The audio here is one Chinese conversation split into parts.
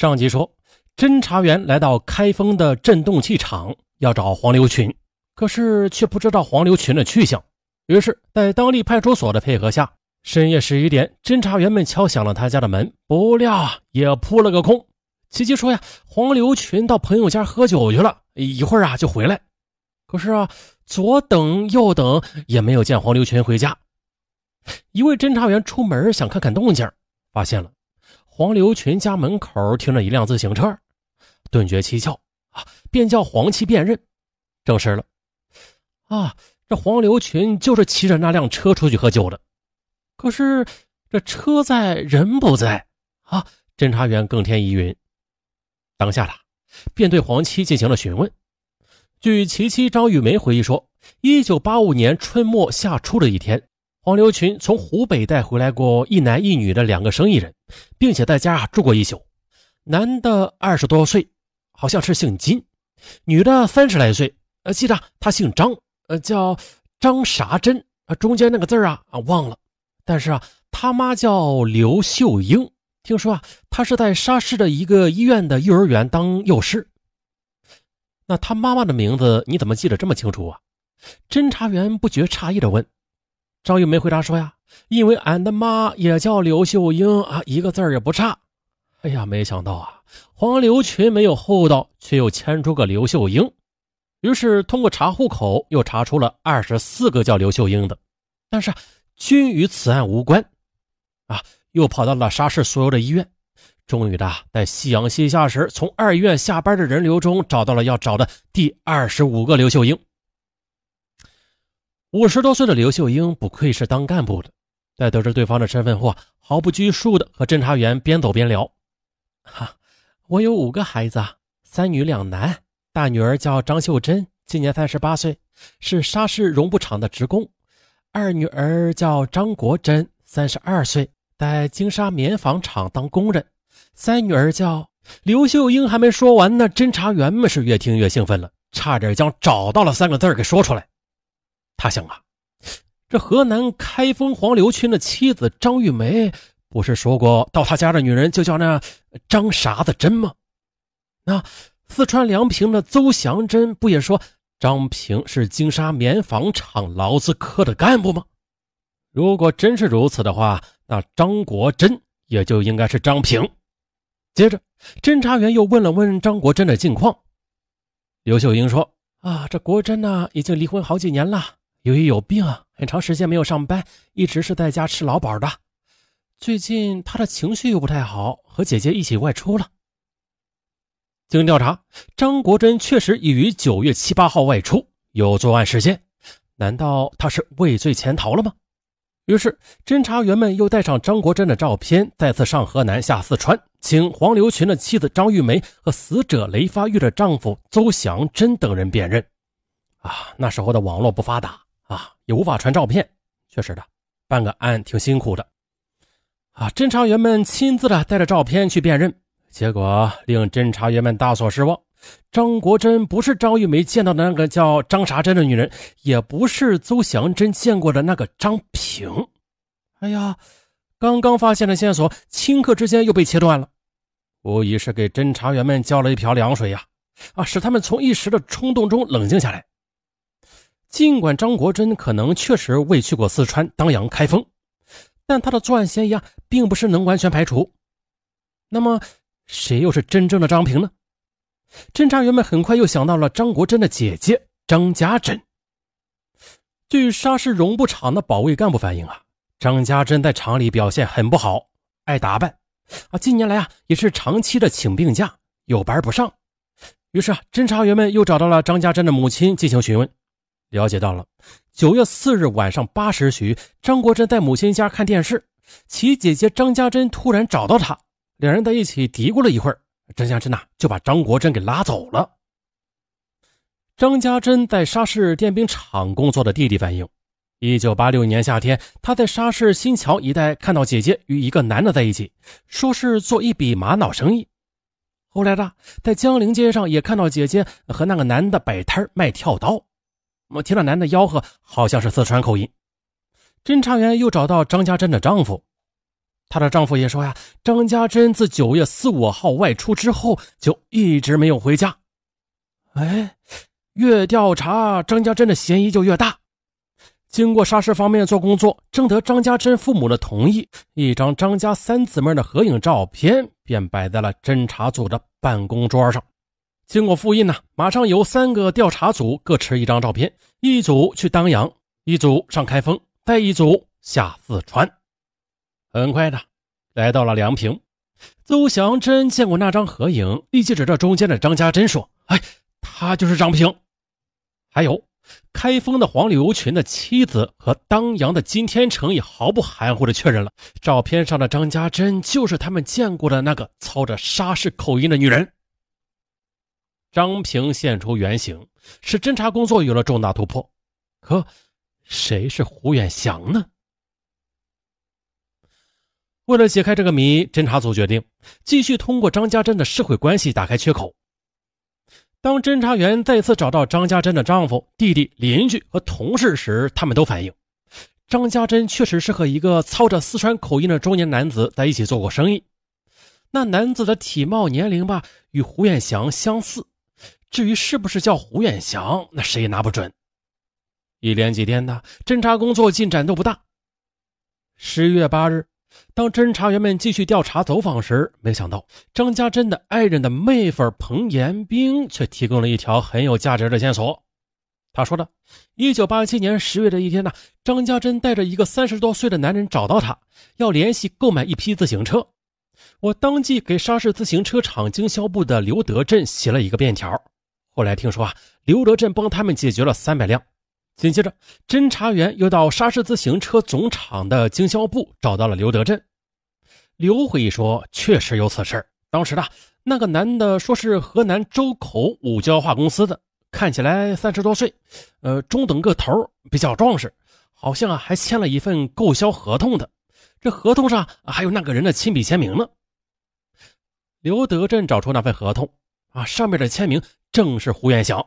上集说，侦查员来到开封的振动器厂，要找黄刘群，可是却不知道黄刘群的去向。于是，在当地派出所的配合下，深夜十一点，侦查员们敲响了他家的门，不料也扑了个空。琪琪说呀，黄刘群到朋友家喝酒去了，一会儿啊就回来。可是啊，左等右等也没有见黄刘群回家。一位侦查员出门想看看动静，发现了。黄刘群家门口停着一辆自行车，顿觉蹊跷啊，便叫黄七辨认，证实了啊，这黄刘群就是骑着那辆车出去喝酒的。可是这车在人不在啊，侦查员更添疑云。当下的便对黄七进行了询问。据其妻张玉梅回忆说，一九八五年春末夏初的一天。黄刘群从湖北带回来过一男一女的两个生意人，并且在家住过一宿。男的二十多岁，好像是姓金；女的三十来岁，呃，记得他姓张，呃，叫张啥珍，啊，中间那个字啊啊忘了。但是啊，他妈叫刘秀英，听说啊，她是在沙市的一个医院的幼儿园当幼师。那他妈妈的名字你怎么记得这么清楚啊？侦查员不觉诧异的问。张玉梅回答说：“呀，因为俺的妈也叫刘秀英啊，一个字儿也不差。哎呀，没想到啊，黄刘群没有厚道，却又牵出个刘秀英。于是通过查户口，又查出了二十四个叫刘秀英的，但是均与此案无关。啊，又跑到了沙市所有的医院，终于的在夕阳西下时，从二医院下班的人流中找到了要找的第二十五个刘秀英。”五十多岁的刘秀英不愧是当干部的，在得知对方的身份后，毫不拘束的和侦查员边走边聊：“哈，我有五个孩子，三女两男。大女儿叫张秀珍，今年三十八岁，是沙市绒布厂的职工；二女儿叫张国珍，三十二岁，在金沙棉纺厂当工人；三女儿叫刘秀英。”还没说完呢，侦查员们是越听越兴奋了，差点将“找到了”三个字给说出来。他想啊，这河南开封黄刘群的妻子张玉梅不是说过，到他家的女人就叫那张啥子珍吗？那四川梁平的邹祥珍不也说张平是金沙棉纺厂劳资科的干部吗？如果真是如此的话，那张国珍也就应该是张平。接着，侦查员又问了问张国珍的近况。刘秀英说：“啊，这国珍呢，已经离婚好几年了。”由于有病啊，很长时间没有上班，一直是在家吃劳保的。最近他的情绪又不太好，和姐姐一起外出了。经调查，张国珍确实已于九月七八号外出，有作案时间。难道他是畏罪潜逃了吗？于是，侦查员们又带上张国珍的照片，再次上河南下四川，请黄刘群的妻子张玉梅和死者雷发玉的丈夫邹祥珍等人辨认。啊，那时候的网络不发达。也无法传照片，确实的，办个案挺辛苦的。啊，侦查员们亲自的带着照片去辨认，结果令侦查员们大所失望。张国珍不是张玉梅见到的那个叫张啥珍的女人，也不是邹祥珍见过的那个张平。哎呀，刚刚发现的线索，顷刻之间又被切断了，无疑是给侦查员们浇了一瓢凉水呀！啊，使他们从一时的冲动中冷静下来。尽管张国珍可能确实未去过四川当阳、开封，但他的作案嫌疑啊，并不是能完全排除。那么，谁又是真正的张平呢？侦查员们很快又想到了张国珍的姐姐张家珍。据沙市绒布厂的保卫干部反映啊，张家珍在厂里表现很不好，爱打扮，啊，近年来啊也是长期的请病假，有班不上。于是啊，侦查员们又找到了张家珍的母亲进行询问。了解到了，九月四日晚上八时许，张国珍在母亲家看电视，其姐姐张家珍突然找到他，两人在一起嘀咕了一会儿，张家珍呐就把张国珍给拉走了。张家珍在沙市电冰厂工作的弟弟反映，一九八六年夏天，他在沙市新桥一带看到姐姐与一个男的在一起，说是做一笔玛瑙生意。后来呢在江陵街上也看到姐姐和那个男的摆摊卖跳刀。我听到男的吆喝，好像是四川口音。侦查员又找到张家珍的丈夫，她的丈夫也说呀，张家珍自九月四五号外出之后就一直没有回家。哎，越调查张家珍的嫌疑就越大。经过沙市方面做工作，征得张家珍父母的同意，一张张家三姊妹的合影照片便摆在了侦查组的办公桌上。经过复印呢，马上由三个调查组各持一张照片，一组去当阳，一组上开封，带一组下四川。很快的，来到了梁平。邹祥珍见过那张合影，立即指着中间的张家珍说：“哎，他就是张平。”还有。开封的黄柳群的妻子和当阳的金天成也毫不含糊地确认了，照片上的张家珍就是他们见过的那个操着沙市口音的女人。张平现出原形，使侦查工作有了重大突破。可，谁是胡远祥呢？为了解开这个谜，侦查组决定继续通过张家珍的社会关系打开缺口。当侦查员再次找到张家珍的丈夫、弟弟、邻居和同事时，他们都反映，张家珍确实是和一个操着四川口音的中年男子在一起做过生意。那男子的体貌、年龄吧，与胡远祥相似。至于是不是叫胡远祥，那谁也拿不准。一连几天的侦查工作进展都不大。十月八日。当侦查员们继续调查走访时，没想到张家珍的爱人的妹夫彭延兵却提供了一条很有价值的线索。他说的：“一九八七年十月的一天呢，张家珍带着一个三十多岁的男人找到他，要联系购买一批自行车。我当即给沙市自行车厂经销部的刘德振写了一个便条。后来听说啊，刘德镇帮他们解决了三百辆。”紧接着，侦查员又到沙市自行车总厂的经销部找到了刘德镇。刘回忆说：“确实有此事。当时呢，那个男的说是河南周口五交化公司的，看起来三十多岁，呃，中等个头，比较壮实，好像啊还签了一份购销合同的。这合同上还有那个人的亲笔签名呢。”刘德振找出那份合同，啊，上面的签名正是胡元祥。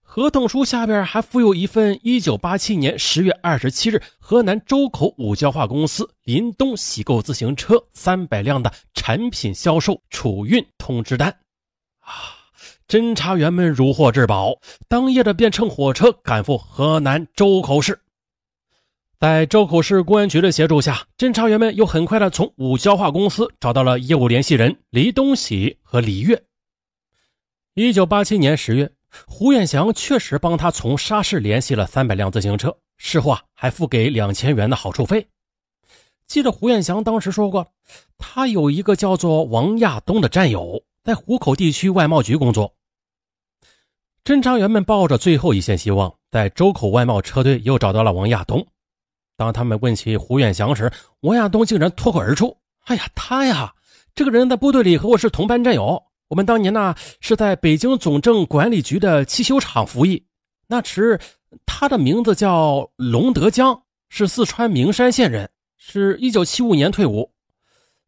合同书下边还附有一份1987年10月27日河南周口五交化公司林东喜购自行车三百辆的产品销售储运通知单。啊！侦查员们如获至宝，当夜的便乘火车赶赴河南周口市。在周口市公安局的协助下，侦查员们又很快的从五交化公司找到了业务联系人李东喜和李月。1987年10月。胡远祥确实帮他从沙市联系了三百辆自行车，事后啊还付给两千元的好处费。记得胡远祥当时说过，他有一个叫做王亚东的战友，在湖口地区外贸局工作。侦查员们抱着最后一线希望，在周口外贸车队又找到了王亚东。当他们问起胡远祥时，王亚东竟然脱口而出：“哎呀，他呀，这个人在部队里和我是同班战友。”我们当年呢是在北京总政管理局的汽修厂服役，那时他的名字叫龙德江，是四川名山县人，是一九七五年退伍。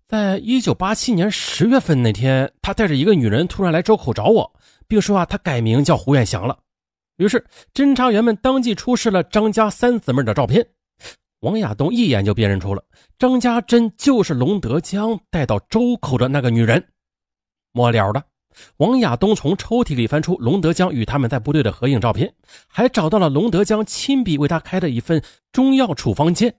在一九八七年十月份那天，他带着一个女人突然来周口找我，并说啊他改名叫胡远祥了。于是侦查员们当即出示了张家三姊妹的照片，王亚东一眼就辨认出了张家珍就是龙德江带到周口的那个女人。末了的，王亚东从抽屉里翻出龙德江与他们在部队的合影照片，还找到了龙德江亲笔为他开的一份中药处方笺。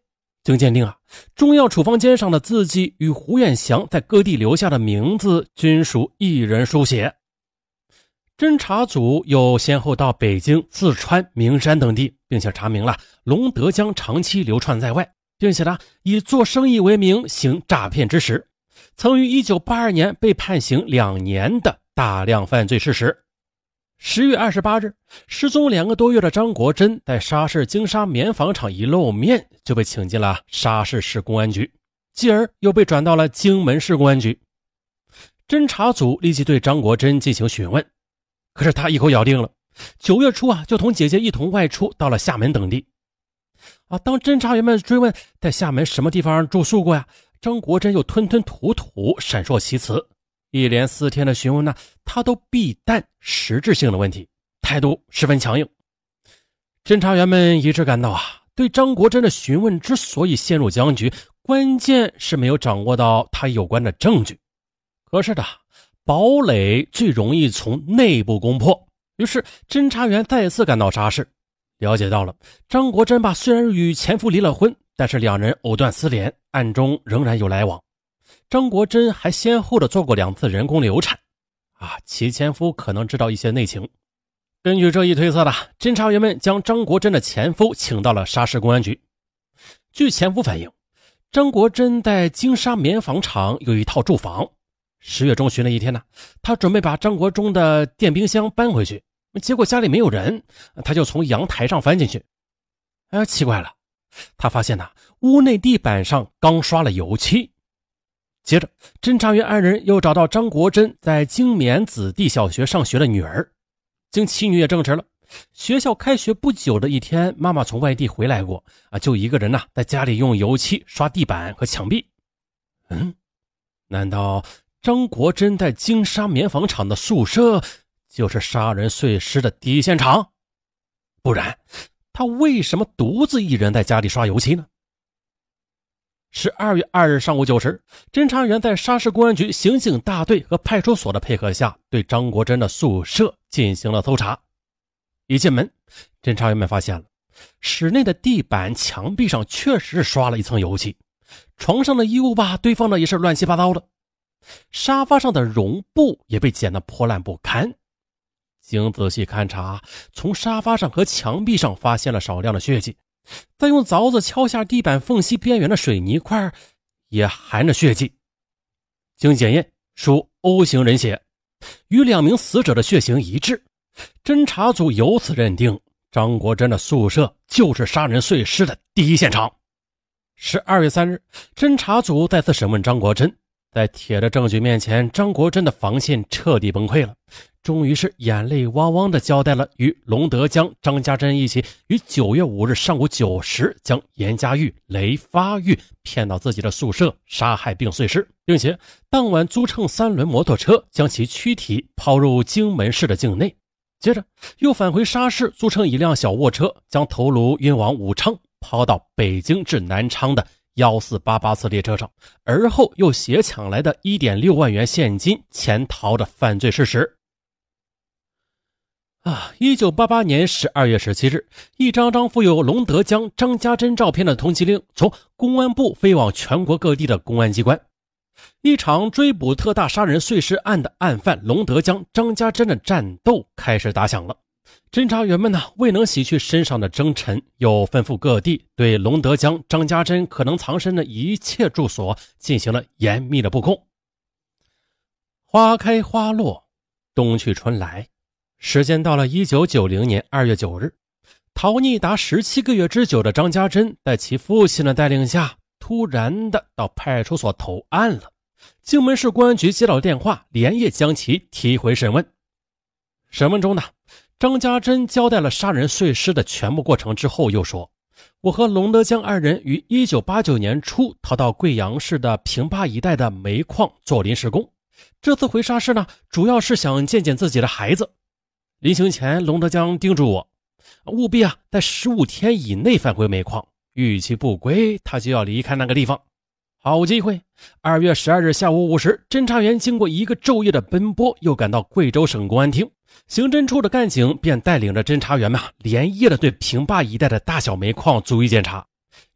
经鉴定啊，中药处方笺上的字迹与胡远祥在各地留下的名字均属一人书写。侦查组又先后到北京、四川、名山等地，并且查明了龙德江长期流窜在外，并且呢以做生意为名行诈骗之实。曾于1982年被判刑两年的大量犯罪事实。十月二十八日，失踪两个多月的张国珍在沙市金沙棉纺厂一露面，就被请进了沙市市公安局，继而又被转到了荆门市公安局。侦查组立即对张国珍进行询问，可是他一口咬定了，九月初啊就同姐姐一同外出到了厦门等地。啊，当侦查员们追问在厦门什么地方住宿过呀？张国珍又吞吞吐吐，闪烁其词，一连四天的询问呢，他都避淡实质性的问题，态度十分强硬。侦查员们一致感到啊，对张国珍的询问之所以陷入僵局，关键是没有掌握到他有关的证据。可是的，堡垒最容易从内部攻破。于是侦查员再次赶到沙市，了解到了张国珍吧，虽然与前夫离了婚，但是两人藕断丝连，暗中仍然有来往。张国珍还先后的做过两次人工流产，啊，其前夫可能知道一些内情。根据这一推测的，侦查员们将张国珍的前夫请到了沙市公安局。据前夫反映，张国珍在金沙棉纺厂有一套住房。十月中旬的一天呢，他准备把张国忠的电冰箱搬回去，结果家里没有人，他就从阳台上翻进去。哎，奇怪了，他发现呐，屋内地板上刚刷了油漆。接着，侦查员二人又找到张国珍在金棉子弟小学上学的女儿，经妻女也证实了，学校开学不久的一天，妈妈从外地回来过，啊，就一个人呐，在家里用油漆刷地板和墙壁。嗯，难道？张国珍在金沙棉纺厂的宿舍，就是杀人碎尸的第一现场。不然，他为什么独自一人在家里刷油漆呢？十二月二日上午九时，侦查员在沙市公安局刑警大队和派出所的配合下，对张国珍的宿舍进行了搜查。一进门，侦查员们发现了室内的地板、墙壁上确实刷了一层油漆，床上的衣物吧堆放的也是乱七八糟的。沙发上的绒布也被剪得破烂不堪。经仔细勘查，从沙发上和墙壁上发现了少量的血迹。再用凿子敲下地板缝隙边缘的水泥块，也含着血迹。经检验属 O 型人血，与两名死者的血型一致。侦查组由此认定，张国珍的宿舍就是杀人碎尸的第一现场。十二月三日，侦查组再次审问张国珍。在铁的证据面前，张国珍的防线彻底崩溃了，终于是眼泪汪汪地交代了与龙德江、张家珍一起于九月五日上午九时将严家玉、雷发玉骗到自己的宿舍杀害并碎尸，并且当晚租乘三轮摩托车将其躯体抛入荆门市的境内，接着又返回沙市租乘一辆小卧车将头颅运往武昌，抛到北京至南昌的。幺四八八次列车上，而后又携抢来的一点六万元现金潜逃的犯罪事实。啊！一九八八年十二月十七日，一张张附有龙德江、张家珍照片的通缉令从公安部飞往全国各地的公安机关，一场追捕特大杀人碎尸案的案犯龙德江、张家珍的战斗开始打响了。侦查员们呢，未能洗去身上的征尘，又吩咐各地对龙德江、张家珍可能藏身的一切住所进行了严密的布控。花开花落，冬去春来，时间到了一九九零年二月九日，逃匿达十七个月之久的张家珍，在其父亲的带领下，突然的到派出所投案了。荆门市公安局接到电话，连夜将其提回审问。审问中呢。张家珍交代了杀人碎尸的全部过程之后，又说：“我和龙德江二人于一九八九年初逃到贵阳市的平坝一带的煤矿做临时工。这次回沙市呢，主要是想见见自己的孩子。临行前，龙德江叮嘱我，务必啊，在十五天以内返回煤矿，逾期不归，他就要离开那个地方。”好机会！二月十二日下午五时，侦查员经过一个昼夜的奔波，又赶到贵州省公安厅。刑侦处的干警便带领着侦查员们连夜的对平坝一带的大小煤矿逐一检查，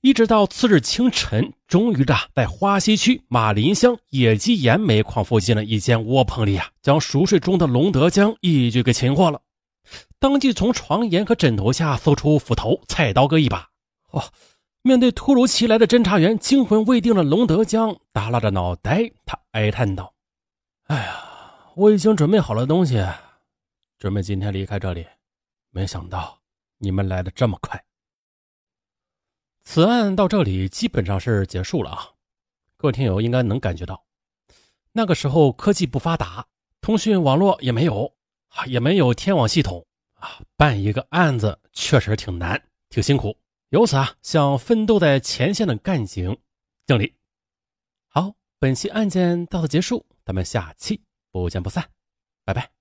一直到次日清晨，终于的在花溪区马林乡野鸡岩煤矿附近的一间窝棚里啊，将熟睡中的龙德江一举给擒获了。当即从床沿和枕头下搜出斧头、菜刀各一把。哦。面对突如其来的侦查员，惊魂未定的龙德江耷拉着脑袋，他哀叹道：“哎呀，我已经准备好了东西，准备今天离开这里，没想到你们来的这么快。”此案到这里基本上是结束了啊！各位听友应该能感觉到，那个时候科技不发达，通讯网络也没有，也没有天网系统啊，办一个案子确实挺难，挺辛苦。由此啊，向奋斗在前线的干警敬礼。好，本期案件到此结束，咱们下期不见不散，拜拜。